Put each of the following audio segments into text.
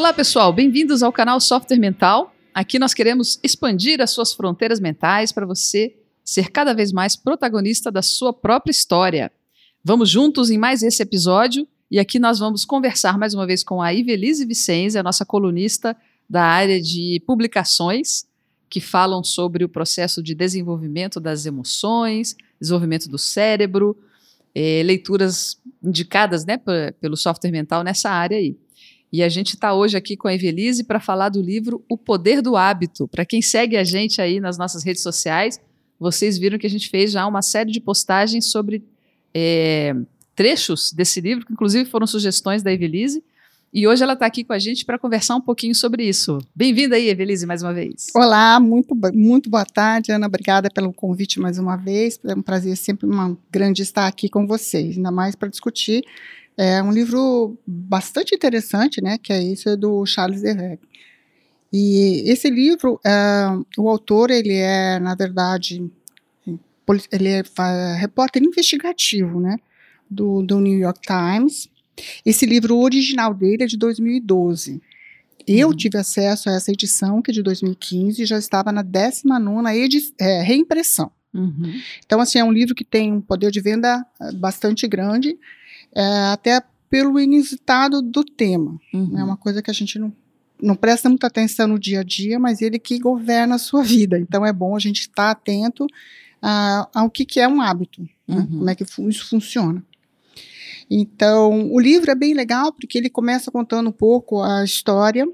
Olá, pessoal, bem-vindos ao canal Software Mental. Aqui nós queremos expandir as suas fronteiras mentais para você ser cada vez mais protagonista da sua própria história. Vamos juntos em mais esse episódio e aqui nós vamos conversar mais uma vez com a Ivelise Vicenzi, a nossa colunista da área de publicações, que falam sobre o processo de desenvolvimento das emoções, desenvolvimento do cérebro, eh, leituras indicadas né, pelo software mental nessa área aí. E a gente está hoje aqui com a Evelise para falar do livro O Poder do Hábito. Para quem segue a gente aí nas nossas redes sociais, vocês viram que a gente fez já uma série de postagens sobre é, trechos desse livro, que inclusive foram sugestões da Evelise. E hoje ela está aqui com a gente para conversar um pouquinho sobre isso. Bem-vinda aí, Evelise, mais uma vez. Olá, muito, muito boa tarde, Ana. Obrigada pelo convite mais uma vez. É um prazer sempre uma grande estar aqui com vocês, ainda mais para discutir é um livro bastante interessante, né? Que é isso do Charles Derreg. E esse livro, é, o autor, ele é, na verdade, ele é, é repórter investigativo, né? Do, do New York Times. Esse livro original dele é de 2012. Eu uhum. tive acesso a essa edição, que é de 2015, e já estava na 19 é, reimpressão. Uhum. Então, assim, é um livro que tem um poder de venda é, bastante grande, é, até pelo inusitado do tema. Uhum. É uma coisa que a gente não, não presta muita atenção no dia a dia, mas ele que governa a sua vida. Então, é bom a gente estar atento a, ao que, que é um hábito, né? uhum. como é que isso funciona. Então, o livro é bem legal porque ele começa contando um pouco a história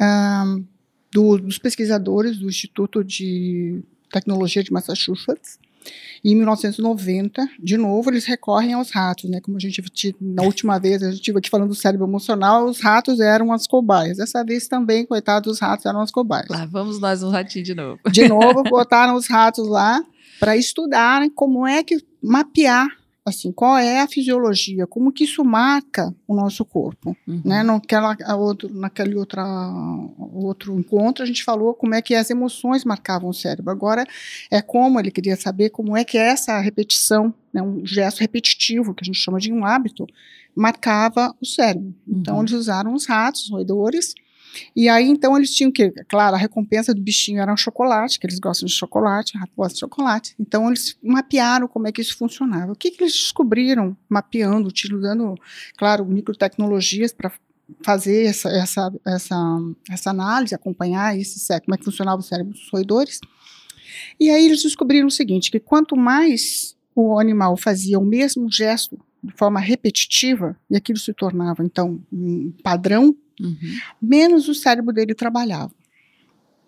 um, do, dos pesquisadores do Instituto de Tecnologia de Massachusetts. E em 1990, de novo, eles recorrem aos ratos, né? Como a gente na última vez a gente estive aqui falando do cérebro emocional, os ratos eram as cobaias. Dessa vez também, coitados, os ratos eram as cobaias. Lá vamos nós um ratinho de novo. De novo, botaram os ratos lá para estudarem como é que mapear assim, qual é a fisiologia, como que isso marca o nosso corpo, uhum. né? Naquela, outro, naquele outra, outro encontro a gente falou como é que as emoções marcavam o cérebro. Agora é como ele queria saber como é que essa repetição, né, um gesto repetitivo que a gente chama de um hábito, marcava o cérebro. Então uhum. eles usaram os ratos, os roedores, e aí, então, eles tinham que, claro, a recompensa do bichinho era um chocolate, que eles gostam de chocolate, rato gosta de chocolate. Então, eles mapearam como é que isso funcionava. O que, que eles descobriram mapeando, utilizando, claro, microtecnologias para fazer essa, essa, essa, essa análise, acompanhar esse, como é que funcionava o cérebro dos roedores. E aí eles descobriram o seguinte, que quanto mais o animal fazia o mesmo gesto de forma repetitiva, e aquilo se tornava, então, um padrão uhum. menos o cérebro dele trabalhava.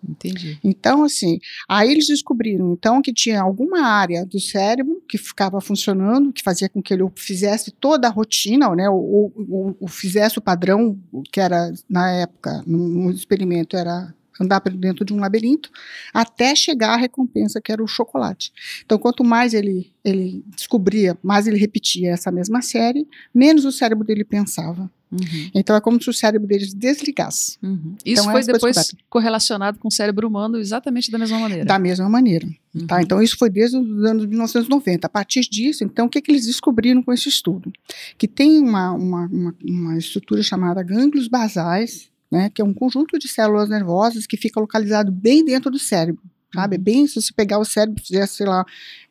Entendi. Então, assim, aí eles descobriram, então, que tinha alguma área do cérebro que ficava funcionando, que fazia com que ele fizesse toda a rotina, né, ou, ou, ou fizesse o padrão, que era, na época, no, no experimento, era andar dentro de um labirinto, até chegar à recompensa que era o chocolate. Então, quanto mais ele, ele descobria, mais ele repetia essa mesma série, menos o cérebro dele pensava. Uhum. Então é como se o cérebro deles desligasse. Uhum. Isso então, foi depois correlacionado com o cérebro humano exatamente da mesma maneira. Da mesma maneira. Uhum. Tá? Então isso foi desde os anos 1990. A partir disso, então, o que, que eles descobriram com esse estudo? Que tem uma, uma, uma, uma estrutura chamada gânglios basais, né, que é um conjunto de células nervosas que fica localizado bem dentro do cérebro sabe? Uhum. Bem, se você pegar o cérebro e fizer, sei lá,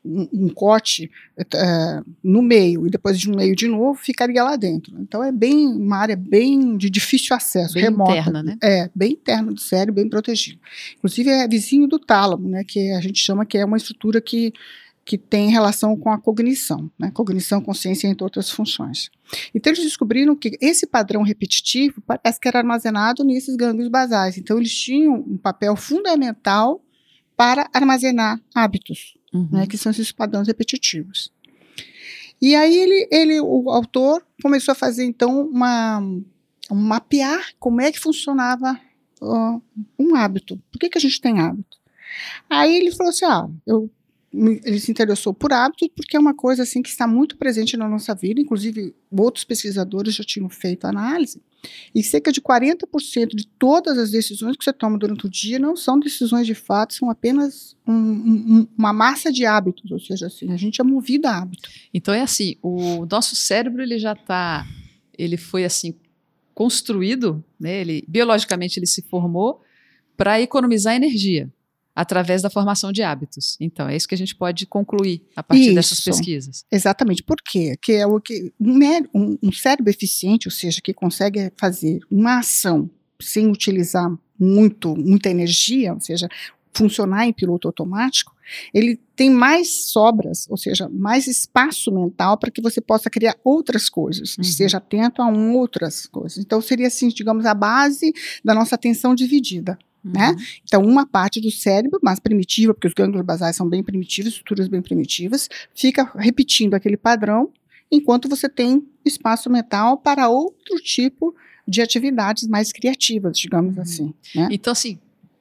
um, um corte é, no meio e depois de um meio de novo, ficaria lá dentro. Então é bem uma área bem de difícil acesso, bem remota. interna, né? É, bem interna do cérebro, bem protegido. Inclusive é vizinho do tálamo, né? Que a gente chama que é uma estrutura que que tem relação com a cognição, né? cognição, consciência, entre outras funções. Então, eles descobriram que esse padrão repetitivo parece que era armazenado nesses gânglios basais. Então, eles tinham um papel fundamental para armazenar hábitos, uhum. né, que são esses padrões repetitivos. E aí ele, ele, o autor começou a fazer então uma um mapear como é que funcionava uh, um hábito. Por que, que a gente tem hábito? Aí ele falou assim: ah, eu ele se interessou por hábitos porque é uma coisa assim que está muito presente na nossa vida, inclusive outros pesquisadores já tinham feito análise, e cerca de 40% de todas as decisões que você toma durante o dia não são decisões de fato, são apenas um, um, uma massa de hábitos, ou seja, assim, a gente é movido a hábito. Então é assim, o nosso cérebro ele já está, ele foi assim construído, né, ele, biologicamente ele se formou para economizar energia através da formação de hábitos. Então, é isso que a gente pode concluir a partir Isso. dessas pesquisas. Exatamente. Por quê? Que é o que um, um cérebro eficiente, ou seja, que consegue fazer uma ação sem utilizar muito, muita energia, ou seja, funcionar em piloto automático, ele tem mais sobras, ou seja, mais espaço mental para que você possa criar outras coisas, Uhum. esteja atento a um outras coisas. Então seria assim, digamos, a base da nossa atenção dividida. Né? Uhum. Então, uma parte do cérebro, mais primitiva, porque os gânglios basais são bem primitivos, estruturas bem primitivas, fica repetindo aquele padrão, enquanto você tem espaço mental para outro tipo de atividades mais criativas, digamos Uhum. assim. Né? Então, assim,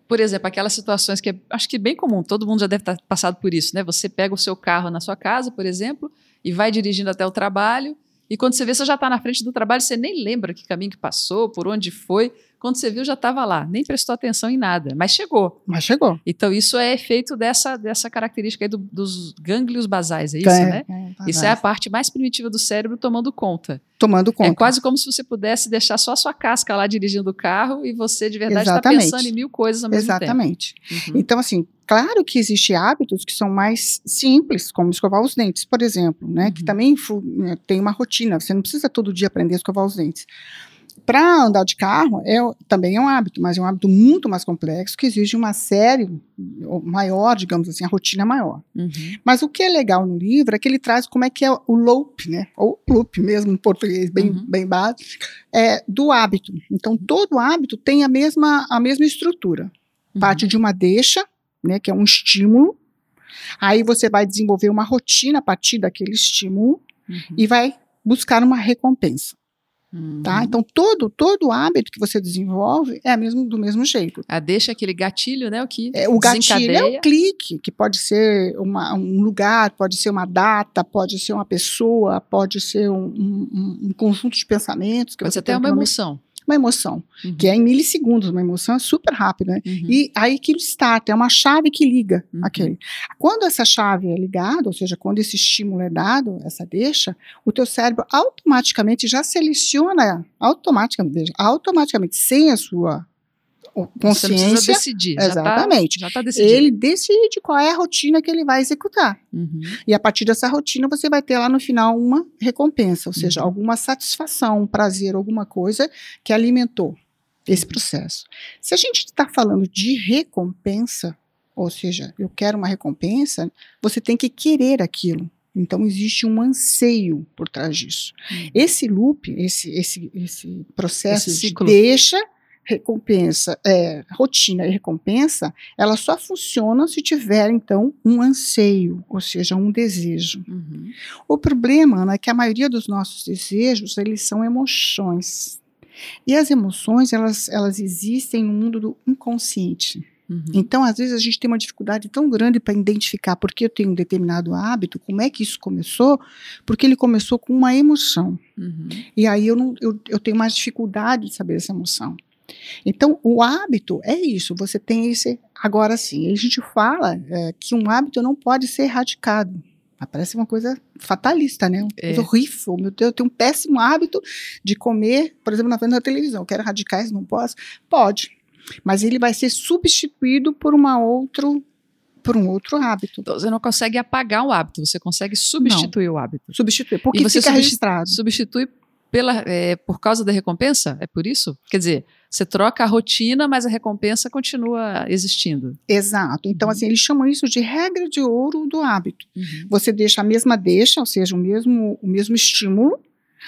por exemplo, aquelas situações que é, acho que bem comum, todo mundo já deve estar passado por isso, né? Você pega o seu carro na sua casa, por exemplo, e vai dirigindo até o trabalho, e quando você vê, você já está na frente do trabalho, você nem lembra que caminho que passou, por onde foi. Quando você viu, já estava lá, nem prestou atenção em nada, mas chegou. Mas chegou. Então, isso é efeito dessa, dessa característica aí do- dos gânglios basais, é isso, É, né? é, Isso é a parte mais primitiva do cérebro tomando conta. Tomando conta. É quase como se você pudesse deixar só a sua casca lá dirigindo o carro e você de verdade está Exatamente. pensando em mil coisas ao mesmo Exatamente. tempo. Uhum. Então, assim, claro que existem hábitos que são mais simples, como escovar os dentes, por exemplo, né? Que Uhum. também fu- né, tem uma rotina. Você não precisa todo dia aprender a escovar os dentes. Para andar de carro, é, também é um hábito, mas é um hábito muito mais complexo, que exige uma série maior, digamos assim, a rotina maior. Uhum. Mas o que é legal no livro é que ele traz como é que é o loop, né? Ou loop mesmo em português, bem, Uhum. bem básico, é, do hábito. Então, todo hábito tem a mesma, a mesma estrutura. Uhum. Parte de uma deixa, né, que é um estímulo. Aí você vai desenvolver uma rotina a partir daquele estímulo Uhum. e vai buscar uma recompensa, tá? Uhum. Então, todo, todo hábito que você desenvolve é mesmo, do mesmo jeito. Ah, deixa aquele gatilho, né? O que É, o gatilho é o clique, que pode ser uma- um lugar, pode ser uma data, pode ser uma pessoa, pode ser um, um- um- conjunto de pensamentos. Que Pode você ser até tem uma emoção. Uma emoção, Uhum. que é em milissegundos, uma emoção é super rápida. né? Uhum. E aí aquilo starta, é uma chave que liga Uhum. aquele. Quando essa chave é ligada, ou seja, quando esse estímulo é dado, essa deixa, o teu cérebro automaticamente já seleciona, automaticamente, automaticamente, sem a sua o- Você consciência, decidir. Exatamente. Já está decidido. ele decide qual é a rotina que ele vai executar. Uhum. E a partir dessa rotina, você vai ter lá no final uma recompensa, ou seja, Uhum. alguma satisfação, um prazer, alguma coisa que alimentou esse processo. Se a gente está falando de recompensa, ou seja, eu quero uma recompensa, você tem que querer aquilo. Então existe um anseio por trás disso. Uhum. Esse loop, esse, esse, esse processo Esse de ciclo. deixa, recompensa, é, rotina e recompensa, ela só funciona se tiver, então, um anseio, ou seja, um desejo. Uhum. O problema, Ana, é que a maioria dos nossos desejos, eles são emoções. E as emoções, elas, elas existem no mundo do inconsciente. Uhum. Então, às vezes, a gente tem uma dificuldade tão grande para identificar por que eu tenho um determinado hábito, como é que isso começou, porque ele começou com uma emoção. Uhum. E aí eu, não, eu, eu tenho mais dificuldade de saber essa emoção. Então, o hábito é isso, você tem esse. Agora sim, a gente fala é, que um hábito não pode ser erradicado. Mas Parece uma coisa fatalista, né? Uma É. horrível. Meu Deus, eu tenho um péssimo hábito de comer, por exemplo, na frente da televisão. Eu quero erradicar isso, não posso? Pode. Mas ele vai ser substituído por uma outro, por um outro hábito. Então, você não consegue apagar o hábito, você consegue substituir o hábito. Substituir. Porque E você fica substitu- registrado. Substitui pela, é, por causa da recompensa? É por isso? Quer dizer, você troca a rotina, mas a recompensa continua existindo. Exato. Então, Uhum. assim, eles chamam isso de regra de ouro do hábito. Uhum. Você deixa a mesma deixa, ou seja, o mesmo, o mesmo estímulo,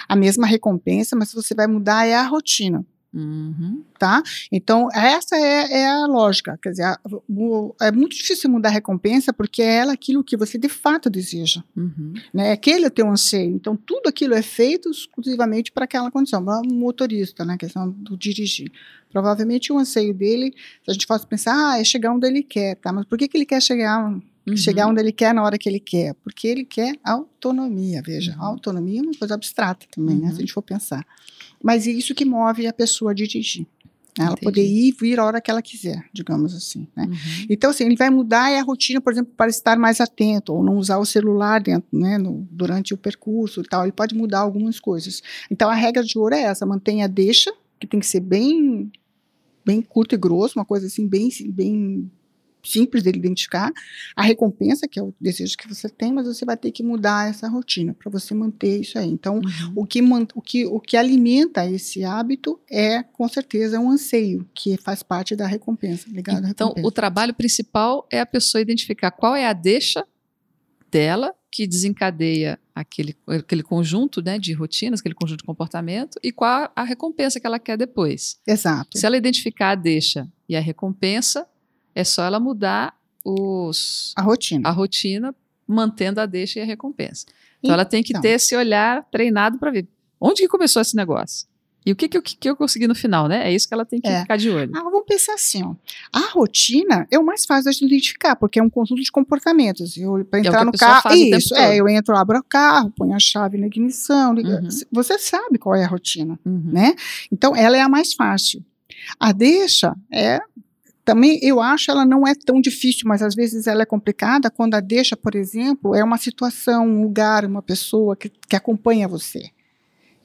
a mesma recompensa, mas você vai mudar é a rotina, Uhum. tá? Então, essa é, é a lógica. Quer dizer, a- o- é muito difícil mudar a recompensa porque é ela aquilo que você de fato deseja, Uhum. né? Aquele é o teu anseio. Então, tudo aquilo é feito exclusivamente para aquela condição. Um motorista, né? A questão do dirigir. Provavelmente o anseio dele, se a gente fosse pensar, ah, é chegar onde ele quer, tá? Mas por que, que ele quer chegar Uhum. chegar onde ele quer na hora que ele quer, porque ele quer autonomia, veja, Uhum. autonomia é uma coisa abstrata também, né, Uhum. se a gente for pensar. Mas é isso que move a pessoa a dirigir. Ela Entendi. poder ir e vir a hora que ela quiser, digamos assim. Né? Uhum. Então, assim, ele vai mudar a rotina, por exemplo, para estar mais atento, ou não usar o celular dentro, né, no- durante o percurso e tal. Ele pode mudar algumas coisas. Então, a regra de ouro é essa: mantenha a deixa, que tem que ser bem, bem curto e grosso, uma coisa assim, bem, bem simples dele identificar. A recompensa, que é o desejo que você tem, mas você vai ter que mudar essa rotina para você manter isso aí. Então, Uhum. o que, o, que, o que alimenta esse hábito é, com certeza, um anseio, que faz parte da recompensa, ligado Então, recompensa. o trabalho principal é a pessoa identificar qual é a deixa dela que desencadeia aquele, aquele conjunto né, de rotinas, aquele conjunto de comportamento, e qual a recompensa que ela quer depois. Exato. Se ela identificar a deixa e a recompensa, é só ela mudar os, A rotina. a rotina, mantendo a deixa e a recompensa. Então, ela tem que Então. ter esse olhar treinado para ver onde que começou esse negócio. E o que, que, eu, que eu consegui no final, né? É isso que ela tem que É. ficar de olho. Ah, vamos pensar assim, ó. A rotina é o mais fácil de identificar, porque é um conjunto de comportamentos. Para É o que entrar a no carro, isso, é, eu entro, abro o carro, ponho a chave na ignição, liga- Uhum. você sabe qual é a rotina, Uhum. né? Então, ela é a mais fácil. A deixa é também eu acho ela não é tão difícil, mas às vezes ela é complicada quando a deixa, por exemplo, é uma situação, um lugar, uma pessoa que, que acompanha você,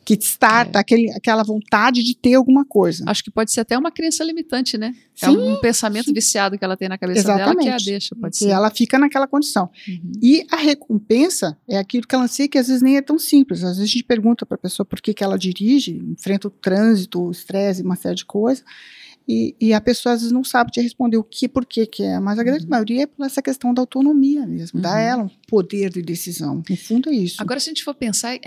que starta É. aquele, aquela vontade de ter alguma coisa. Acho que pode ser até uma crença limitante, né? é Sim, um pensamento viciado que ela tem na cabeça dela que é a Exatamente. deixa, pode E ser. ela fica naquela condição. Uhum. E a recompensa é aquilo que ela sei que às vezes nem é tão simples. Às vezes a gente pergunta para a pessoa por que, que ela dirige, enfrenta o trânsito, o estresse, uma série de coisas. E, e a pessoa às vezes não sabe te responder o que, por que que é. Mas a grande Uhum. maioria é por essa questão da autonomia mesmo. Dá Uhum. a ela um poder de decisão. No fundo é isso. Agora, se a gente for pensar, é,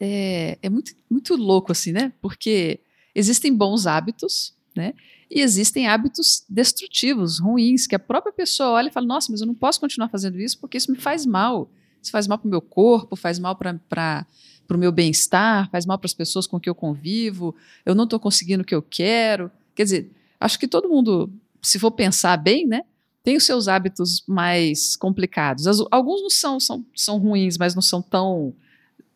é, é muito, muito louco assim, né? Porque existem bons hábitos, né? E existem hábitos destrutivos, ruins, que a própria pessoa olha e fala: Nossa, mas eu não posso continuar fazendo isso porque isso me faz mal. Isso faz mal para o meu corpo, faz mal para o meu bem-estar, faz mal para as pessoas com que eu convivo, eu não estou conseguindo o que eu quero. Quer dizer, acho que todo mundo, se for pensar bem, né? Tem os seus hábitos mais complicados. As- alguns não são, são, são ruins, mas não são tão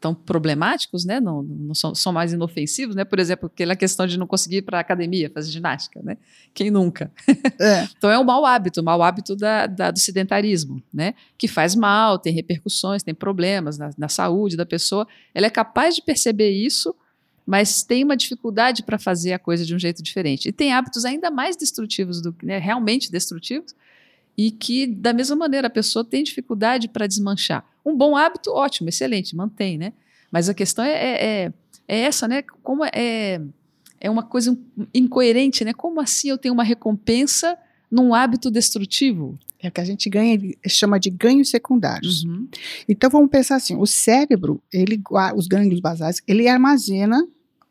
tão problemáticos, né? Não, não são, são mais inofensivos, né? Por exemplo, aquela questão de não conseguir ir para a academia fazer ginástica, né? Quem nunca? É. Então é um mau hábito, mau hábito da, da- do sedentarismo, né? Que faz mal, tem repercussões, tem problemas na, na saúde da pessoa. Ela é capaz de perceber isso, mas tem uma dificuldade para fazer a coisa de um jeito diferente. E tem hábitos ainda mais destrutivos do que, né? Realmente destrutivos, e que, da mesma maneira, a pessoa tem dificuldade para desmanchar. Um bom hábito, ótimo, excelente, mantém, né? Mas a questão é, é, é- é essa, né? Como é, é uma coisa incoerente, né? Como assim eu tenho uma recompensa num hábito destrutivo? É o que a gente ganha, chama de ganhos secundários. Uhum. Então vamos pensar assim: o cérebro, ele, os gânglios basais, ele armazena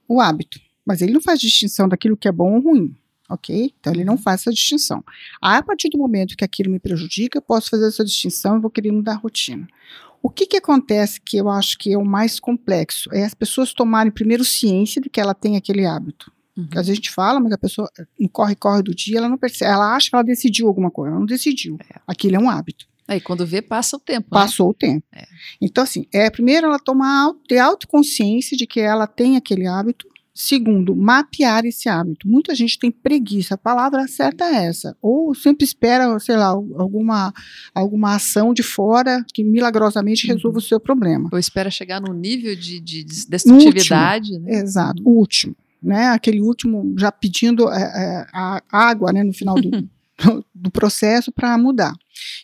o hábito, mas ele não faz distinção daquilo que é bom ou ruim, ok? Então ele não faz essa distinção. A partir do momento que aquilo me prejudica, eu posso fazer essa distinção e vou querer mudar a rotina. O que, que acontece que eu acho que é o mais complexo? É as pessoas tomarem primeiro ciência de que ela tem aquele hábito. Uhum. Às vezes a gente fala, mas a pessoa, no corre-corre do dia, ela não percebe. Ela acha que ela decidiu alguma coisa, ela não decidiu. Aquilo é um hábito. Aí quando vê, passa o tempo. né? Passou o tempo. É. Então, assim, é, primeiro ela tomar ter autoconsciência de que ela tem aquele hábito. Segundo, mapear esse hábito. Muita gente tem preguiça. A palavra certa é essa. Ou sempre espera, sei lá, alguma, alguma ação de fora que milagrosamente Uhum. resolva o seu problema. Ou espera chegar num nível de, de des- destrutividade, né? Exato. O último. Né? Aquele último já pedindo é, é, a água né, no final do, do processo para mudar.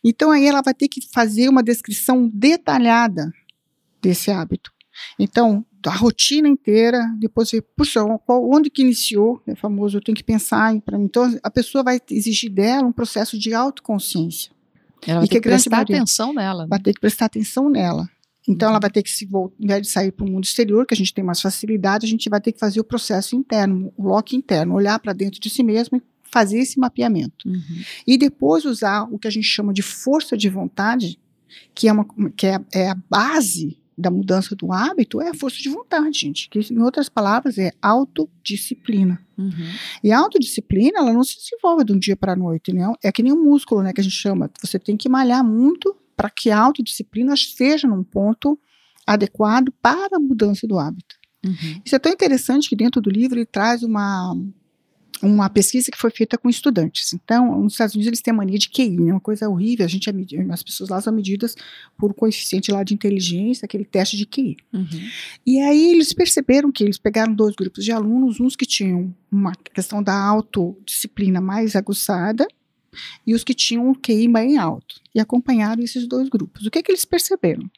Então aí ela vai ter que fazer uma descrição detalhada desse hábito. Então, a rotina inteira, depois ver, puxa, onde que iniciou, é famoso, eu tenho que pensar em para mim. Então, a pessoa vai exigir dela um processo de autoconsciência. Ela vai E ter que que prestar maioria- atenção nela. né? Vai ter que prestar atenção nela. Então, Uhum. ela vai ter que se vol- ao invés de sair para o mundo exterior, que a gente tem mais facilidade, a gente vai ter que fazer o processo interno, o lock interno, olhar para dentro de si mesmo e fazer esse mapeamento. Uhum. E depois usar o que a gente chama de força de vontade, que é, uma, que é, é a base da mudança do hábito, é a força de vontade, gente. Que, em outras palavras, é autodisciplina. Uhum. E a autodisciplina, ela não se desenvolve de um dia para a noite, né? É que nem um músculo, né, que a gente chama. Você tem que malhar muito para que a autodisciplina esteja num ponto adequado para a mudança do hábito. Uhum. Isso é tão interessante que dentro do livro ele traz uma uma pesquisa que foi feita com estudantes. Então, nos Estados Unidos eles têm a mania de QI, né? uma coisa horrível. A gente é as pessoas lá são medidas por coeficiente lá de inteligência, aquele teste de QI. Uhum. E aí eles perceberam que eles pegaram dois grupos de alunos, uns que tinham uma questão da autodisciplina mais aguçada e os que tinham um QI bem alto, e acompanharam esses dois grupos. O que, é que eles perceberam?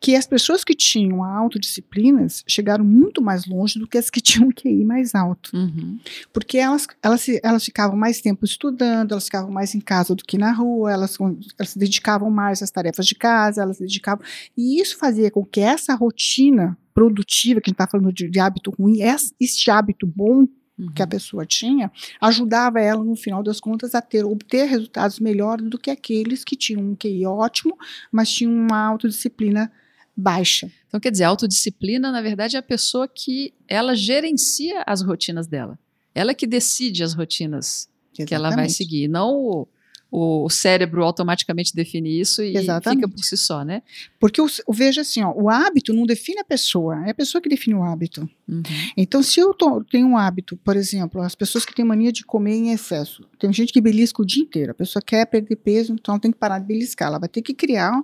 Que as pessoas que tinham autodisciplinas chegaram muito mais longe do que as que tinham um QI mais alto. Uhum. Porque elas, elas, elas ficavam mais tempo estudando, elas ficavam mais em casa do que na rua, elas, elas se dedicavam mais às tarefas de casa, elas se dedicavam. E isso fazia com que essa rotina produtiva, que a gente está falando de, de hábito ruim, esse hábito bom uhum. que a pessoa tinha, ajudava ela, no final das contas, a ter, obter resultados melhores do que aqueles que tinham um QI ótimo, mas tinham uma autodisciplina baixa. Então, quer dizer, a autodisciplina, na verdade, é a pessoa que ela gerencia as rotinas dela. Ela que decide as rotinas Exatamente. que ela vai seguir, não o, o cérebro automaticamente define isso e Exatamente. fica por si só, né? Porque o, o, veja assim, ó, o hábito não define a pessoa, é a pessoa que define o hábito. Uhum. Então, se eu tenho um hábito, por exemplo, as pessoas que têm mania de comer em excesso, tem gente que belisca o dia inteiro, a pessoa quer perder peso, então ela tem que parar de beliscar, ela vai ter que criar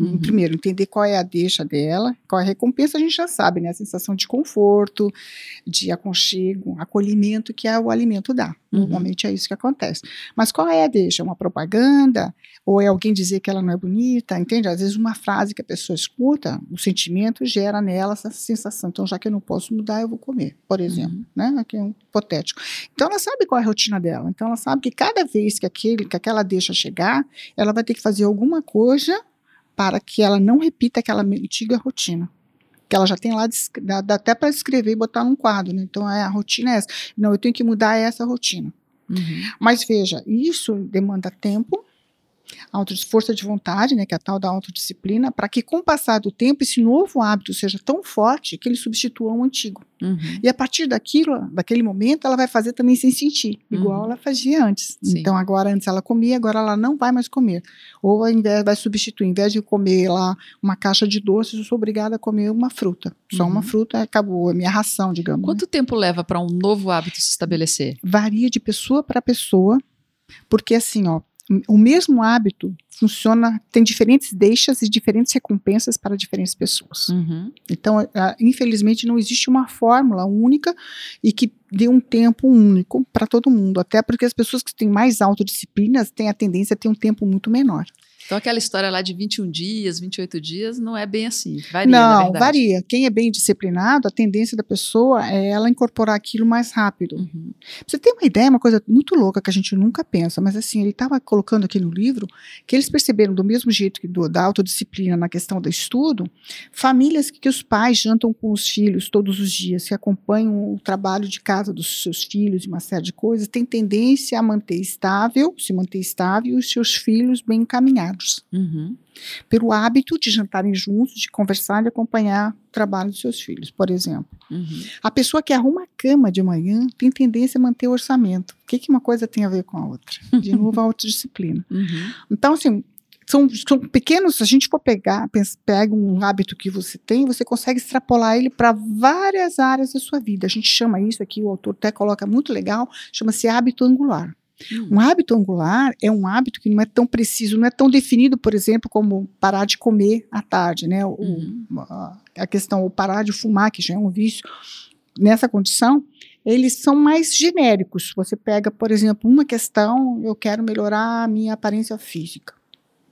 Uhum. Primeiro, entender qual é a deixa dela, qual é a recompensa, a gente já sabe, né? A sensação de conforto, de aconchego, acolhimento que é o alimento dá. Uhum. Normalmente é isso que acontece. Mas qual é a deixa? Uma propaganda? Ou é alguém dizer que ela não é bonita? Entende? Às vezes uma frase que a pessoa escuta, o sentimento gera nela essa sensação. Então, já que eu não posso mudar, eu vou comer, por exemplo. Uhum. Né? Aqui é um hipotético. Então, ela sabe qual é a rotina dela. Então, ela sabe que cada vez que, aquele, que aquela deixa chegar, ela vai ter que fazer alguma coisa para que ela não repita aquela antiga rotina. Que ela já tem lá, dá, dá até para escrever e botar num quadro, né? Então, é, a rotina é essa. Não, eu tenho que mudar essa rotina. Uhum. Mas veja, isso demanda tempo, força de vontade, né, que é a tal da autodisciplina, para que com o passar do tempo esse novo hábito seja tão forte que ele substitua o antigo. Uhum. E a partir daquilo, daquele momento, ela vai fazer também sem sentir, igual uhum. ela fazia antes. Sim. Então agora antes ela comia, agora ela não vai mais comer. Ou ao invés vai substituir, em vez de comer lá uma caixa de doces, eu sou obrigada a comer uma fruta. Só uhum. uma fruta acabou, a minha ração, digamos. Quanto né? tempo leva para um novo hábito se estabelecer? Varia de pessoa para pessoa, porque assim, ó, o mesmo hábito funciona, tem diferentes deixas e diferentes recompensas para diferentes pessoas. Uhum. Então, infelizmente, não existe uma fórmula única e que dê um tempo único para todo mundo, até porque as pessoas que têm mais autodisciplinas têm a tendência a ter um tempo muito menor. Então, aquela história lá de 21 dias, 28 dias, não é bem assim. Varia, não, varia. Quem é bem disciplinado, a tendência da pessoa é ela incorporar aquilo mais rápido. Uhum. Você ter uma ideia, uma coisa muito louca que a gente nunca pensa, mas assim, ele estava colocando aqui no livro que eles perceberam, do mesmo jeito que do, da autodisciplina na questão do estudo, famílias que, que os pais jantam com os filhos todos os dias, que acompanham o trabalho de casa dos seus filhos e uma série de coisas, têm tendência a manter estável, se manter estável e os seus filhos bem encaminhados. Uhum. Pelo hábito de jantarem juntos, de conversar e acompanhar o trabalho dos seus filhos, por exemplo. Uhum. A pessoa que arruma a cama de manhã tem tendência a manter o orçamento. O que, que uma coisa tem a ver com a outra? De novo, a autodisciplina. Uhum. Então, assim, são, são, pequenos, se a gente for pegar, pega um hábito que você tem, você consegue extrapolar ele para várias áreas da sua vida. A gente chama isso aqui, o autor até coloca muito legal, chama-se hábito angular. Hum. Um hábito angular é um hábito que não é tão preciso, não é tão definido, por exemplo, como parar de comer à tarde, né? O, uhum. a questão, o parar de fumar, que já é um vício. Nessa condição, eles são mais genéricos. Você pega, por exemplo, uma questão, eu quero melhorar a minha aparência física,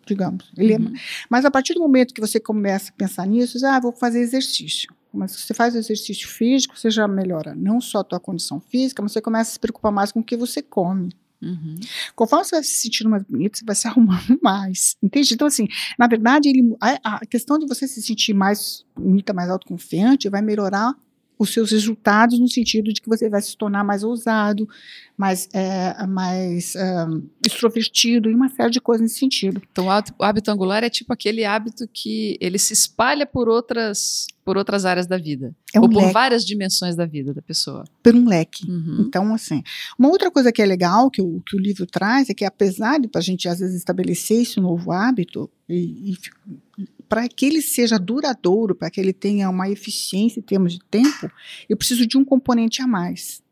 digamos. Ele é uhum. é, mas a partir do momento que você começa a pensar nisso, ah, vou fazer exercício. Mas se você faz exercício físico, você já melhora não só a tua condição física, mas você começa a se preocupar mais com o que você come. Uhum. Conforme você vai se sentindo mais bonito, você vai se arrumando mais. Entende? Então, assim, na verdade, ele, a, a questão de você se sentir mais bonita, mais autoconfiante, vai melhorar os seus resultados no sentido de que você vai se tornar mais ousado, mais, é, mais é, extrovertido e uma série de coisas nesse sentido. Então, o hábito angular é tipo aquele hábito que ele se espalha por outras, por outras áreas da vida. É um ou por leque. várias dimensões da vida da pessoa. Por um leque. Uhum. Então, assim. Uma outra coisa que é legal, que o, que o livro traz, é que apesar de a gente, às vezes, estabelecer esse novo hábito, e, e para que ele seja duradouro, para que ele tenha uma eficiência em termos de tempo, eu preciso de um componente a mais.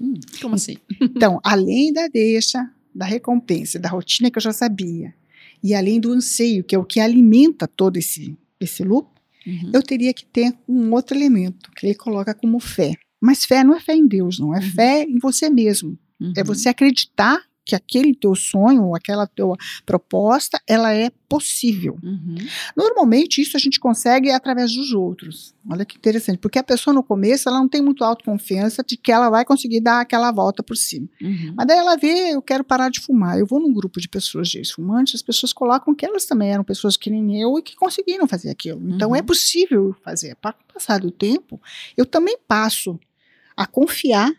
Hum, como assim? Então, além da deixa, da recompensa, da rotina que eu já sabia, e além do anseio, que é o que alimenta todo esse, esse loop, uhum. eu teria que ter um outro elemento, que ele coloca como fé. Mas fé não é fé em Deus, não, é uhum. fé em você mesmo. É uhum. É você acreditar que aquele teu sonho, aquela tua proposta, ela é possível. Uhum. Normalmente isso a gente consegue através dos outros. Olha que interessante, porque a pessoa no começo ela não tem muito autoconfiança de que ela vai conseguir dar aquela volta por cima. Uhum. Mas daí ela vê, eu quero parar de fumar. Eu vou num grupo de pessoas de ex-fumantes, as pessoas colocam que elas também eram pessoas que nem eu e que conseguiram fazer aquilo. Então uhum. é possível fazer. Para o passar do tempo, eu também passo a confiar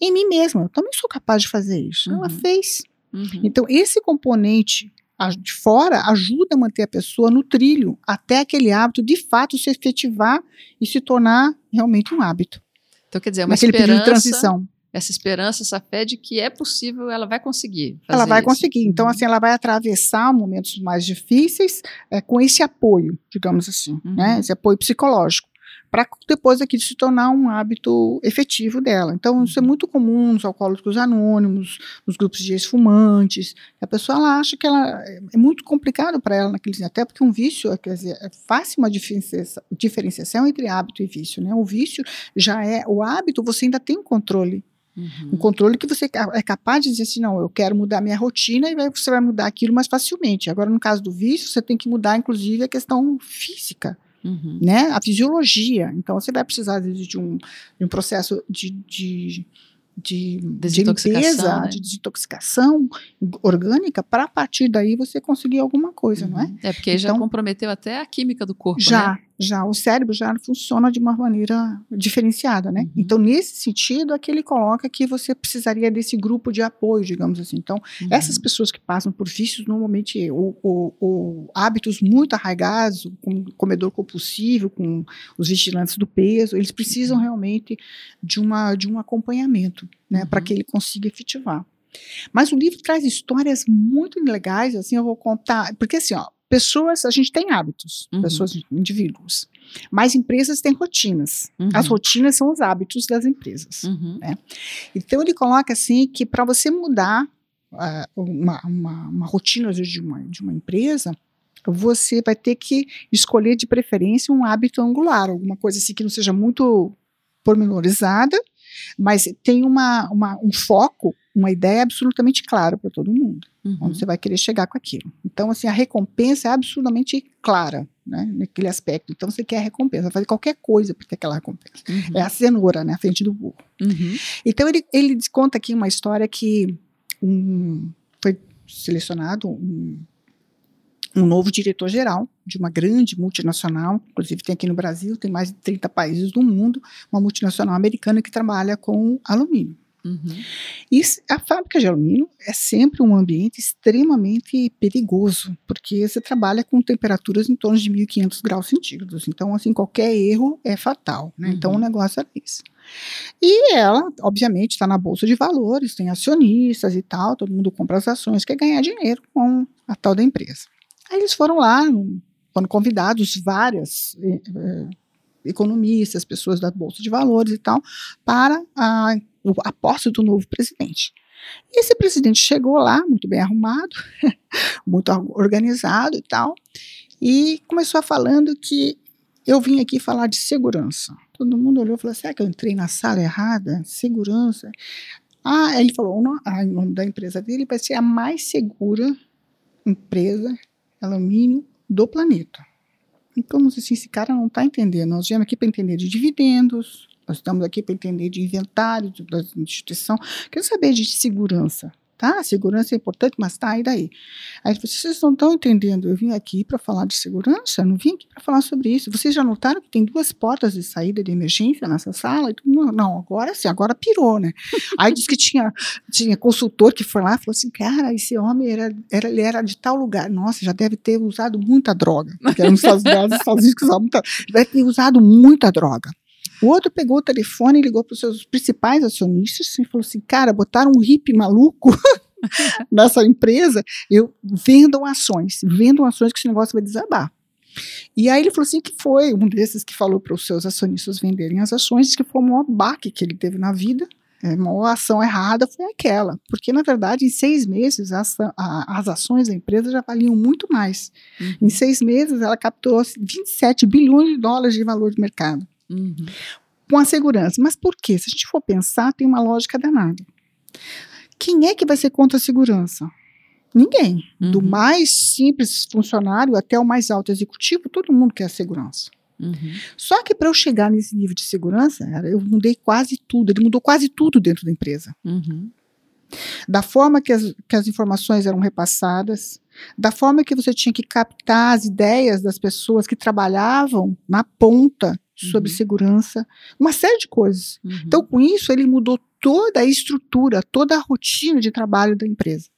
em mim mesma. Eu também sou capaz de fazer isso. Uhum. Ela fez. Uhum. Então, esse componente de fora ajuda a manter a pessoa no trilho até aquele hábito de fato se efetivar e se tornar realmente um hábito. Então, quer dizer, é uma Naquele esperança, de transição. Essa esperança, essa fé de que é possível, ela vai conseguir. ela vai isso. conseguir. Então, uhum. assim, ela vai atravessar momentos mais difíceis é, com esse apoio, digamos assim, né? uhum. né? Esse apoio psicológico para depois aqui se tornar um hábito efetivo dela. Então, isso é uhum. muito comum nos alcoólicos anônimos, nos grupos de ex-fumantes. A pessoa ela acha que ela é muito complicado para ela naqueles até porque um vício, quer dizer, é faz uma diferenciação, diferenciação entre hábito e vício, né? O vício já é o hábito, você ainda tem um controle Uhum. Um controle que você é capaz de dizer assim, não, eu quero mudar minha rotina e você vai mudar aquilo mais facilmente. Agora, no caso do vício, você tem que mudar, inclusive, a questão física. Uhum. Né? A fisiologia. Então, você vai precisar, vezes, de um, de um processo de, de de, de limpeza, né? de desintoxicação orgânica, para a partir daí você conseguir alguma coisa, uhum. não é? Uhum. É, porque então, já comprometeu até a química do corpo, já, né? Já, o cérebro já funciona de uma maneira diferenciada, né? Uhum. Então, nesse sentido, é que ele coloca que você precisaria desse grupo de apoio, digamos assim. Então, uhum. essas pessoas que passam por vícios, normalmente, ou, ou, ou hábitos muito arraigados, com comedor compulsivo, com os vigilantes do peso, eles precisam uhum. realmente de, uma, de um acompanhamento, né? Para uhum. que ele consiga efetivar. Mas o livro traz histórias muito legais, assim, eu vou contar, porque assim, ó, Pessoas, a gente tem hábitos, uhum. pessoas, indivíduos. Mas empresas têm rotinas. Uhum. As rotinas são os hábitos das empresas. Uhum. Né? Então ele coloca assim que para você mudar uh, uma, uma, uma, rotina de uma, de uma empresa, você vai ter que escolher de preferência um hábito angular, alguma coisa assim que não seja muito pormenorizada, mas tem uma, uma, um foco, uma ideia absolutamente clara para todo mundo, uhum. onde você vai querer chegar com aquilo. Então, assim, a recompensa é absolutamente clara, né, naquele aspecto. Então, você quer a recompensa, vai fazer qualquer coisa para ter aquela recompensa. Uhum. É a cenoura, né, à frente do burro. Uhum. Então, ele, ele conta aqui uma história que um, foi selecionado um, um novo diretor-geral de uma grande multinacional, inclusive tem aqui no Brasil, tem mais de 30 países do mundo, uma multinacional americana que trabalha com alumínio. Uhum. E a fábrica de alumínio é sempre um ambiente extremamente perigoso, porque você trabalha com temperaturas em torno de 1.500 graus centígrados. Então, assim, qualquer erro é fatal. Né? Uhum. Então, o negócio é esse. E ela, obviamente, está na bolsa de valores, tem acionistas e tal, todo mundo compra as ações, quer ganhar dinheiro com a tal da empresa. Aí eles foram lá, foram convidados várias eh, economistas, pessoas da Bolsa de Valores e tal, para a, a do novo presidente. Esse presidente chegou lá, muito bem arrumado, muito organizado e tal, e começou falando que eu vim aqui falar de segurança. Todo mundo olhou e falou: será que eu entrei na sala errada? Segurança. Ah, ele falou: o nome da empresa dele vai ser a mais segura empresa alumínio do planeta. Então, assim, esse cara não está entendendo. Nós viemos aqui para entender de dividendos, nós estamos aqui para entender de inventário da instituição. Quero saber de segurança tá? Segurança é importante, mas tá, e daí? Aí vocês não estão entendendo, eu vim aqui para falar de segurança, não vim aqui para falar sobre isso. Vocês já notaram que tem duas portas de saída de emergência nessa sala? Não, não agora sim, agora pirou, né? Aí disse que tinha, tinha consultor que foi lá e falou assim, cara, esse homem era, era, ele era de tal lugar. Nossa, já deve ter usado muita droga. Porque era nos Estados Unidos, que usavam muita, deve ter usado muita droga. O outro pegou o telefone e ligou para os seus principais acionistas e falou assim: cara, botaram um hippie maluco nessa empresa, eu vendam ações, vendam ações que esse negócio vai desabar. E aí ele falou assim que foi um desses que falou para os seus acionistas venderem as ações, que foi o maior baque que ele teve na vida, É, uma ação errada foi aquela, porque na verdade em seis meses as, a, as ações da empresa já valiam muito mais. Uhum. Em seis meses ela capturou 27 bilhões de dólares de valor de mercado. Uhum. Com a segurança. Mas por quê? Se a gente for pensar, tem uma lógica danada. Quem é que vai ser contra a segurança? Ninguém. Uhum. Do mais simples funcionário até o mais alto executivo, todo mundo quer segurança. Uhum. Só que para eu chegar nesse nível de segurança, eu mudei quase tudo. Ele mudou quase tudo dentro da empresa. Uhum. Da forma que as, que as informações eram repassadas, da forma que você tinha que captar as ideias das pessoas que trabalhavam na ponta sobre uhum. segurança, uma série de coisas. Uhum. Então, com isso, ele mudou toda a estrutura, toda a rotina de trabalho da empresa.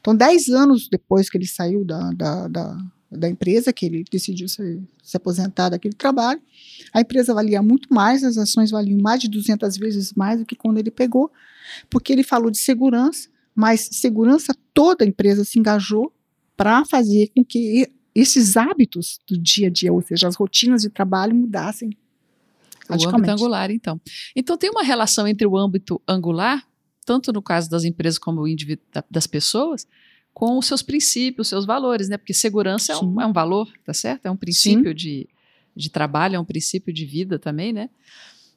Então, dez anos depois que ele saiu da, da, da, da empresa, que ele decidiu se, se, aposentar daquele trabalho, a empresa valia muito mais, as ações valiam mais de 200 vezes mais do que quando ele pegou, porque ele falou de segurança, mas segurança toda a empresa se engajou para fazer com que esses hábitos do dia a dia, ou seja, as rotinas de trabalho mudassem. O âmbito angular, então. Então tem uma relação entre o âmbito angular tanto no caso das empresas como das pessoas, com os seus princípios, os seus valores, né? Porque segurança é um, é um, valor, tá certo? É um princípio de, de trabalho, é um princípio de vida também, né?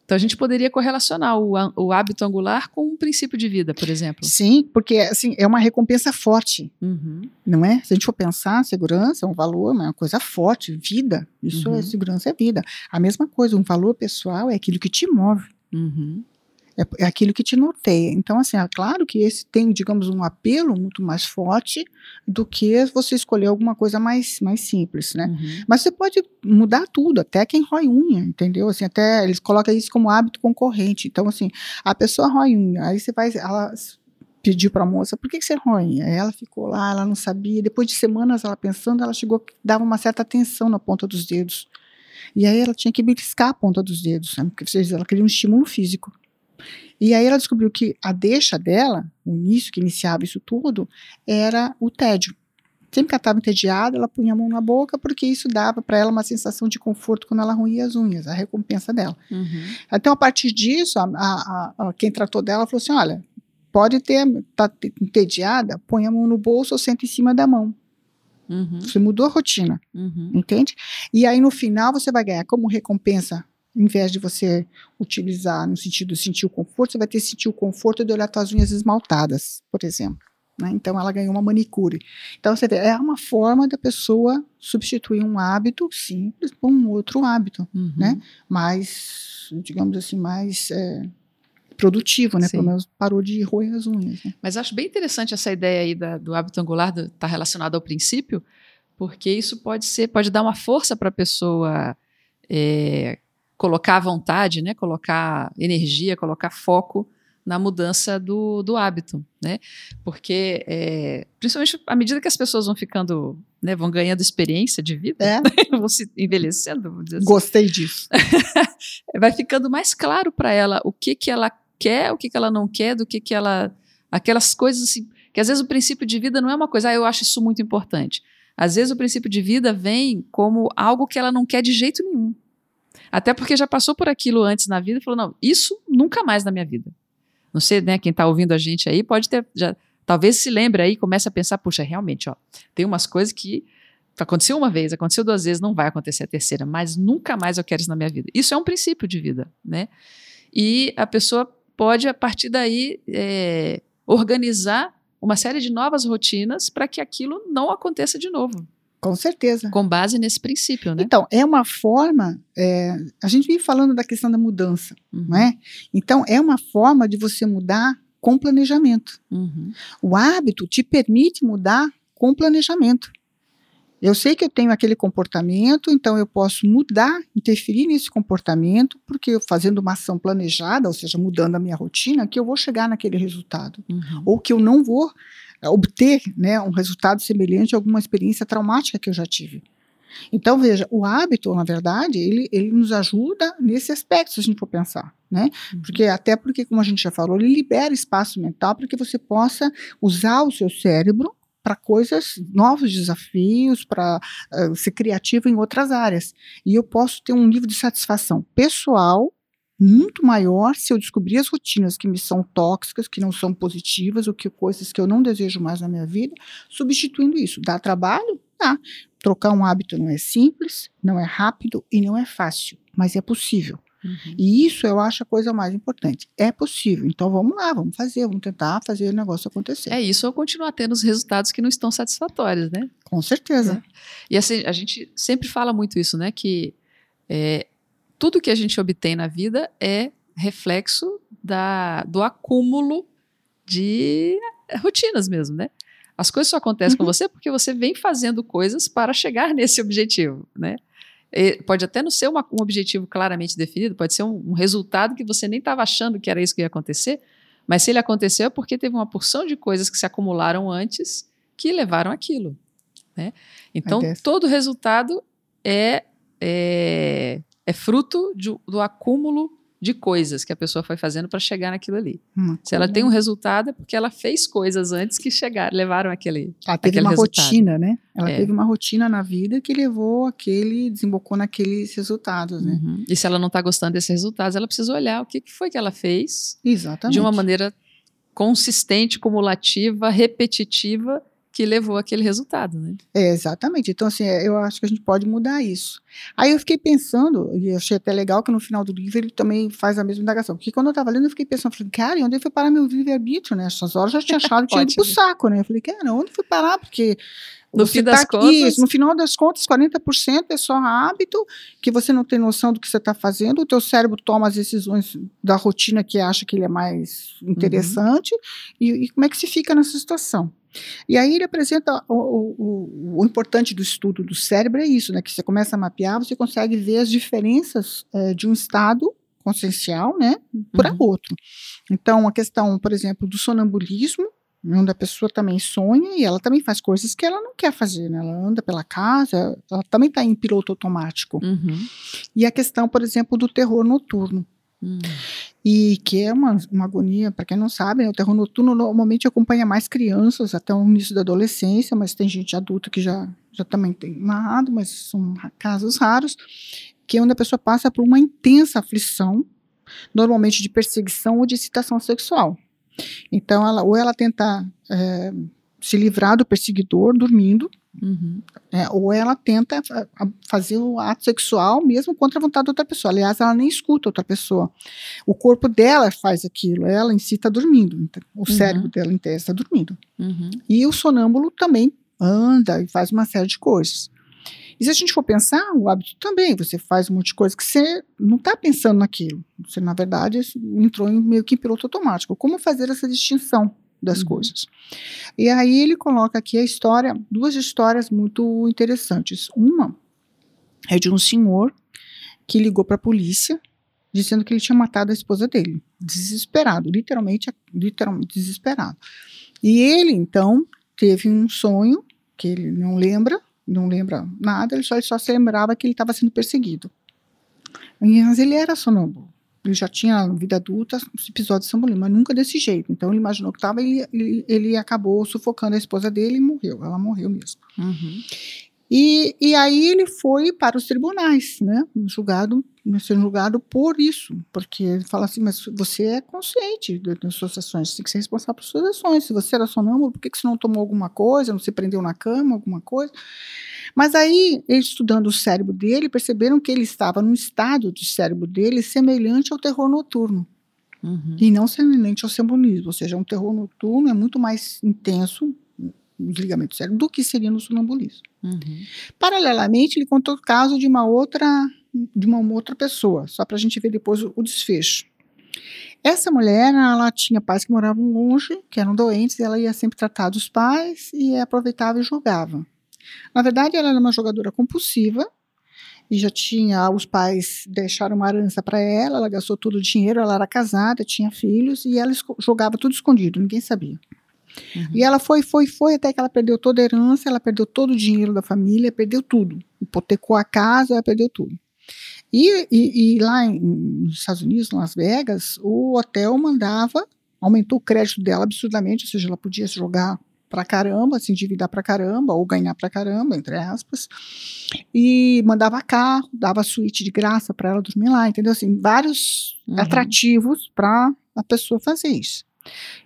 Então a gente poderia correlacionar o, o hábito angular com um princípio de vida, por exemplo. Sim, porque assim, é uma recompensa forte, uhum. não é? Se a gente for pensar, segurança é um valor, é uma coisa forte, vida, isso é uhum. é segurança, é vida. A mesma coisa, um valor pessoal é aquilo que te move. Uhum. É, é aquilo que te norteia. Então, assim, é claro que esse tem, digamos, um apelo muito mais forte do que você escolher alguma coisa mais, mais simples, né? Uhum. Mas você pode mudar tudo, até quem rói unha, entendeu? Assim, até eles colocam isso como hábito concorrente. Então, assim, a pessoa rói unha, aí você vai, ela pediu para a moça, por que, que você rói? Aí ela ficou lá, ela não sabia. Depois de semanas ela pensando, ela chegou, dava uma certa atenção na ponta dos dedos. E aí ela tinha que beliscar a ponta dos dedos, né? porque ela queria um estímulo físico. E aí ela descobriu que a deixa dela, o início que iniciava isso tudo, era o tédio. Sempre que ela estava entediada, ela punha a mão na boca, porque isso dava para ela uma sensação de conforto quando ela ruía as unhas, a recompensa dela. Uhum. Então, a partir disso, a, a, a, quem tratou dela falou assim: olha, pode ter, tá entediada, põe a mão no bolso ou senta em cima da mão. Uhum. Você mudou a rotina, uhum. entende? E aí, no final, você vai ganhar como recompensa em vez de você utilizar no sentido de sentir o conforto, você vai ter que sentir o conforto de olhar suas unhas esmaltadas, por exemplo. Né? Então, ela ganhou uma manicure. Então, você vê, é uma forma da pessoa substituir um hábito simples por um outro hábito, uhum. né? Mais, digamos assim, mais é, produtivo, né? Sim. Pelo menos parou de roer as unhas. Né? Mas acho bem interessante essa ideia aí da, do hábito angular, estar tá relacionado ao princípio, porque isso pode ser, pode dar uma força para a pessoa é, colocar vontade, né, colocar energia, colocar foco na mudança do, do hábito, né? Porque, é, principalmente à medida que as pessoas vão ficando, né, vão ganhando experiência de vida, é. vão se envelhecendo, assim. Gostei disso. vai ficando mais claro para ela o que que ela quer, o que que ela não quer, do que que ela, aquelas coisas assim, que às vezes o princípio de vida não é uma coisa, ah, eu acho isso muito importante. Às vezes o princípio de vida vem como algo que ela não quer de jeito nenhum. Até porque já passou por aquilo antes na vida e falou: não, isso nunca mais na minha vida. Não sei, né? Quem está ouvindo a gente aí pode ter. Já, talvez se lembre aí, comece a pensar: puxa, realmente, ó, tem umas coisas que aconteceu uma vez, aconteceu duas vezes, não vai acontecer a terceira, mas nunca mais eu quero isso na minha vida. Isso é um princípio de vida, né? E a pessoa pode, a partir daí, é, organizar uma série de novas rotinas para que aquilo não aconteça de novo. Com certeza. Com base nesse princípio, né? Então, é uma forma. É, a gente vem falando da questão da mudança, uhum. não é? Então, é uma forma de você mudar com planejamento. Uhum. O hábito te permite mudar com planejamento. Eu sei que eu tenho aquele comportamento, então eu posso mudar, interferir nesse comportamento, porque fazendo uma ação planejada, ou seja, mudando a minha rotina, que eu vou chegar naquele resultado. Uhum. Ou que eu não vou obter né, um resultado semelhante a alguma experiência traumática que eu já tive. Então, veja, o hábito, na verdade, ele, ele nos ajuda nesse aspecto, se a gente for pensar, né? Uhum. Porque, até porque, como a gente já falou, ele libera espaço mental para que você possa usar o seu cérebro para coisas, novos desafios, para uh, ser criativo em outras áreas. E eu posso ter um nível de satisfação pessoal muito maior se eu descobrir as rotinas que me são tóxicas, que não são positivas, ou que coisas que eu não desejo mais na minha vida, substituindo isso. Dá trabalho? Dá. Trocar um hábito não é simples, não é rápido e não é fácil, mas é possível. Uhum. E isso eu acho a coisa mais importante. É possível. Então vamos lá, vamos fazer, vamos tentar fazer o negócio acontecer. É isso ou continuar tendo os resultados que não estão satisfatórios, né? Com certeza. É. E assim, a gente sempre fala muito isso, né? Que é, tudo que a gente obtém na vida é reflexo da, do acúmulo de rotinas mesmo, né? As coisas só acontecem uhum. com você porque você vem fazendo coisas para chegar nesse objetivo, né? E pode até não ser uma, um objetivo claramente definido, pode ser um, um resultado que você nem estava achando que era isso que ia acontecer, mas se ele aconteceu é porque teve uma porção de coisas que se acumularam antes que levaram aquilo. Né? Então, todo resultado é, é, é fruto de, do acúmulo de coisas que a pessoa foi fazendo para chegar naquilo ali. Hum, Se ela tem um resultado é porque ela fez coisas antes que chegaram, levaram aquele Ela teve uma resultado. rotina, né? Ela é. teve uma rotina na vida que levou aquele, desembocou naqueles resultados, né? Uhum. E se ela não está gostando desses resultados, ela precisa olhar o que, que foi que ela fez Exatamente. de uma maneira consistente, cumulativa, repetitiva que levou aquele resultado, né? É, exatamente. Então, assim, é, eu acho que a gente pode mudar isso. Aí eu fiquei pensando, e achei até legal que no final do livro ele também faz a mesma indagação. Porque quando eu estava lendo, eu fiquei pensando, falei, cara, onde foi parar meu livre-arbítrio, né? Essas horas eu já tinha achado que tinha ido pro saco, né? Eu falei, cara, onde foi parar? Porque no fim das tá contas. Isso, no final das contas, 40% é só hábito, que você não tem noção do que você está fazendo, o teu cérebro toma as decisões da rotina que acha que ele é mais interessante, uhum. e, e, como é que se fica nessa situação? E aí ele apresenta o, o, o, importante do estudo do cérebro é isso, né? Que você começa a mapear, você consegue ver as diferenças é, de um estado consciencial, né, para uhum. outro. Então, a questão, por exemplo, do sonambulismo, onde a pessoa também sonha e ela também faz coisas que ela não quer fazer, né? Ela anda pela casa, ela também está em piloto automático. Uhum. E a questão, por exemplo, do terror noturno. Uhum. E que é uma, uma agonia, para quem não sabe, né, o terror noturno normalmente acompanha mais crianças até o início da adolescência, mas tem gente adulta que já, já também tem narrado, mas são casos raros, que é onde a pessoa passa por uma intensa aflição, normalmente de perseguição ou de excitação sexual. Então, ela, ou ela tenta é, se livrar do perseguidor dormindo, uhum. é, ou ela tenta fazer o ato sexual mesmo contra a vontade da outra pessoa. Aliás, ela nem escuta outra pessoa. O corpo dela faz aquilo, ela em si está dormindo. Então, o uhum. cérebro dela em tese está dormindo. Uhum. E o sonâmbulo também anda e faz uma série de coisas. E se a gente for pensar, o hábito também, você faz um monte de coisa que você não está pensando naquilo. Você, na verdade, entrou em, meio que em piloto automático. Como fazer essa distinção das uhum. coisas? E aí ele coloca aqui a história, duas histórias muito interessantes. Uma é de um senhor que ligou para a polícia dizendo que ele tinha matado a esposa dele, desesperado, literalmente, literalmente desesperado. E ele então teve um sonho que ele não lembra, não lembra nada, ele só, ele só se lembrava que ele estava sendo perseguido. Mas ele era sonâmbulo. Ele já tinha vida adulta, os episódios São mas nunca desse jeito. Então ele imaginou que estava, ele, ele, ele, acabou sufocando a esposa dele e morreu. Ela morreu mesmo. Uhum. E, e aí ele foi para os tribunais, né? Julgado, sendo julgado por isso, porque ele fala assim, mas você é consciente das suas ações, você tem que ser responsável por suas ações. Se você era sonâmbulo, por que, que você não tomou alguma coisa, não se prendeu na cama, alguma coisa? Mas aí, estudando o cérebro dele, perceberam que ele estava num estado de cérebro dele semelhante ao terror noturno. Uhum. E não semelhante ao simbolismo, ou seja, um terror noturno é muito mais intenso, os ligamentos cérebro, do que seria no sonambulismo. Uhum. Paralelamente, ele contou o caso de uma outra, de uma outra pessoa, só para a gente ver depois o, o desfecho. Essa mulher, ela tinha pais que moravam longe, que eram doentes, e ela ia sempre tratar dos pais e aproveitava e jogava. Na verdade, ela era uma jogadora compulsiva e já tinha os pais deixaram uma herança para ela, ela gastou todo o dinheiro, ela era casada, tinha filhos e ela jogava tudo escondido, ninguém sabia. Uhum. E ela foi, foi, foi até que ela perdeu toda a herança, ela perdeu todo o dinheiro da família, perdeu tudo. Hipotecou a casa, ela perdeu tudo. E, e, e lá em, nos Estados Unidos, Las Vegas, o hotel mandava, aumentou o crédito dela absurdamente, ou seja, ela podia jogar pra caramba, se endividar pra caramba, ou ganhar pra caramba, entre aspas. E mandava carro, dava suíte de graça para ela dormir lá, entendeu? Assim, vários uhum. atrativos para a pessoa fazer isso.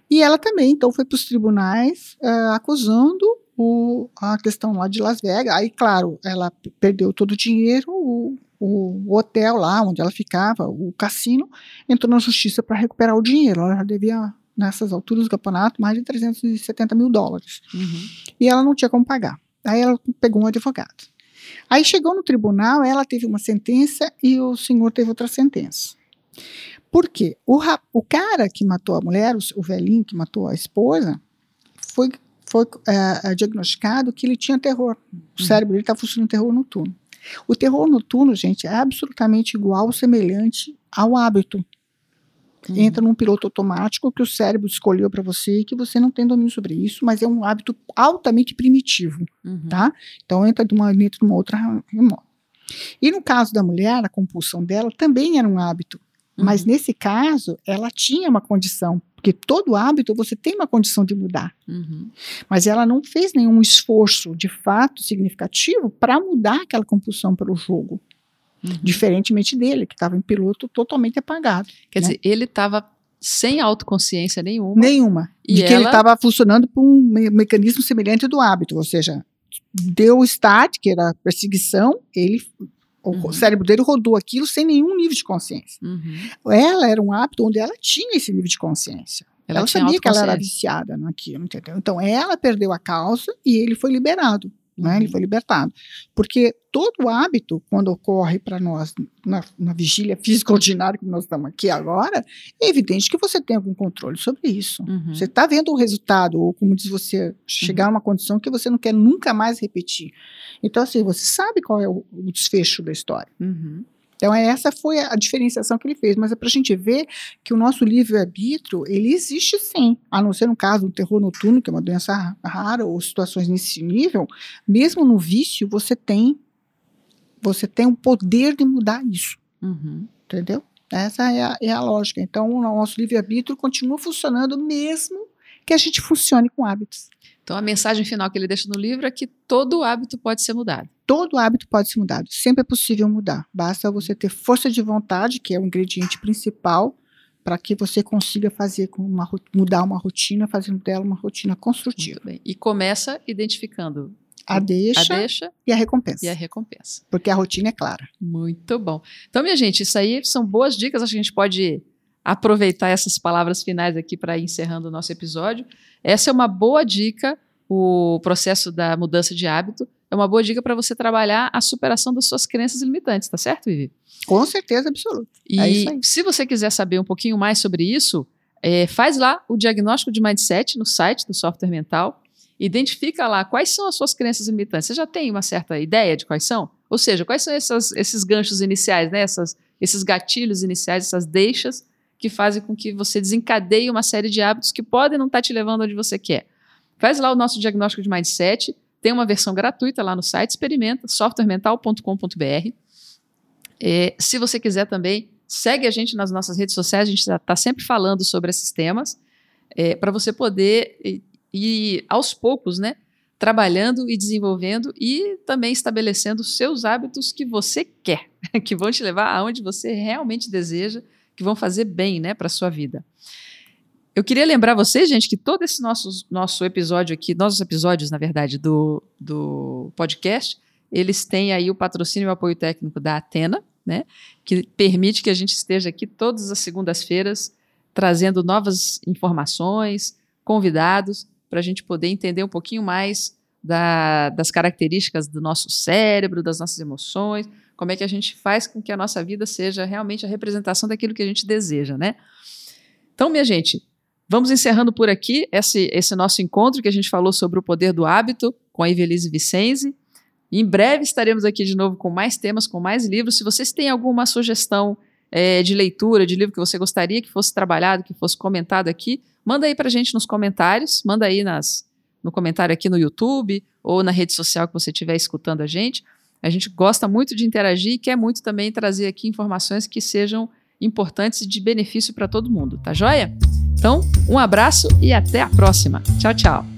E ela também, então, foi para os tribunais uh, acusando o, a questão lá de Las Vegas. Aí, claro, ela perdeu todo o dinheiro, o, o hotel lá onde ela ficava, o cassino, entrou na justiça para recuperar o dinheiro. Ela já devia, nessas alturas do campeonato, mais de 370 mil dólares. Uhum. E ela não tinha como pagar. Aí ela pegou um advogado. Aí chegou no tribunal, ela teve uma sentença e o senhor teve outra sentença. Por quê? O, o cara que matou a mulher, o, o velhinho que matou a esposa, foi, foi é, diagnosticado que ele tinha terror. O uhum. cérebro dele estava funcionando terror noturno. O terror noturno, gente, é absolutamente igual, semelhante ao hábito. Uhum. Entra num piloto automático que o cérebro escolheu para você e que você não tem domínio sobre isso, mas é um hábito altamente primitivo, uhum. tá? Então entra de uma, dentro de uma outra remota. E no caso da mulher, a compulsão dela também era um hábito. Mas uhum. nesse caso, ela tinha uma condição, porque todo hábito você tem uma condição de mudar. Uhum. Mas ela não fez nenhum esforço de fato significativo para mudar aquela compulsão pelo jogo. Uhum. Diferentemente dele, que estava em piloto totalmente apagado. Quer né? dizer, ele estava sem autoconsciência nenhuma. Nenhuma. E de ela... que ele estava funcionando por um me mecanismo semelhante do hábito, ou seja, deu o start, que era a perseguição, ele o uhum. cérebro dele rodou aquilo sem nenhum nível de consciência. Uhum. Ela era um hábito onde ela tinha esse nível de consciência. Ela, ela sabia que ela era viciada naquilo, entendeu? Então ela perdeu a causa e ele foi liberado. Né? Ele foi libertado. Porque todo hábito, quando ocorre para nós na, na, vigília física ordinária, como nós estamos aqui agora, é evidente que você tem algum controle sobre isso. Uhum. Você está vendo o resultado, ou como diz você, chegar uhum. a uma condição que você não quer nunca mais repetir. Então, assim, você sabe qual é o, o desfecho da história. Uhum. Então, essa foi a diferenciação que ele fez. Mas é para a gente ver que o nosso livre-arbítrio, ele existe sim. A não ser no caso do terror noturno, que é uma doença rara, ou situações nesse nível, mesmo no vício, você tem você tem o poder de mudar isso. Uhum. Entendeu? Essa é a, é a lógica. Então, o nosso livre-arbítrio continua funcionando mesmo que a gente funcione com hábitos. Então, a mensagem final que ele deixa no livro é que todo hábito pode ser mudado. Todo hábito pode ser mudado. Sempre é possível mudar. Basta você ter força de vontade, que é o ingrediente principal, para que você consiga fazer uma, mudar uma rotina, fazendo dela uma rotina construtiva. E começa identificando a deixa, a deixa, e a recompensa. E a recompensa. Porque a rotina é clara. Muito bom. Então, minha gente, isso aí são boas dicas. Acho que a gente pode aproveitar essas palavras finais aqui para ir encerrando o nosso episódio. Essa é uma boa dica, o processo da mudança de hábito. É uma boa dica para você trabalhar a superação das suas crenças limitantes, tá certo, Vivi? Com certeza absoluta. E é se você quiser saber um pouquinho mais sobre isso, é, faz lá o diagnóstico de mindset no site do software mental. Identifica lá quais são as suas crenças limitantes. Você já tem uma certa ideia de quais são? Ou seja, quais são essas, esses ganchos iniciais, né? Essas, esses gatilhos iniciais, essas deixas que fazem com que você desencadeie uma série de hábitos que podem não estar tá te levando onde você quer. Faz lá o nosso diagnóstico de mindset, tem uma versão gratuita lá no site, experimenta, softwaremental.com.br. É, se você quiser também, segue a gente nas nossas redes sociais, a gente está sempre falando sobre esses temas, é, para você poder ir aos poucos, né? Trabalhando e desenvolvendo e também estabelecendo seus hábitos que você quer, que vão te levar aonde você realmente deseja que vão fazer bem né, para a sua vida. Eu queria lembrar vocês, gente, que todo esse nosso, nosso episódio aqui, nossos episódios, na verdade, do, do podcast, eles têm aí o patrocínio e o apoio técnico da Atena, né, que permite que a gente esteja aqui todas as segundas-feiras trazendo novas informações, convidados, para a gente poder entender um pouquinho mais da, das características do nosso cérebro, das nossas emoções, como é que a gente faz com que a nossa vida seja realmente a representação daquilo que a gente deseja, né? Então, minha gente, vamos encerrando por aqui esse, esse nosso encontro que a gente falou sobre o poder do hábito com a Evelise Vicenzi. Em breve estaremos aqui de novo com mais temas, com mais livros. Se vocês têm alguma sugestão é, de leitura, de livro que você gostaria que fosse trabalhado, que fosse comentado aqui, manda aí para a gente nos comentários, manda aí nas, no comentário aqui no YouTube ou na rede social que você estiver escutando a gente. A gente gosta muito de interagir e quer muito também trazer aqui informações que sejam importantes e de benefício para todo mundo, tá joia? Então, um abraço e até a próxima. Tchau, tchau.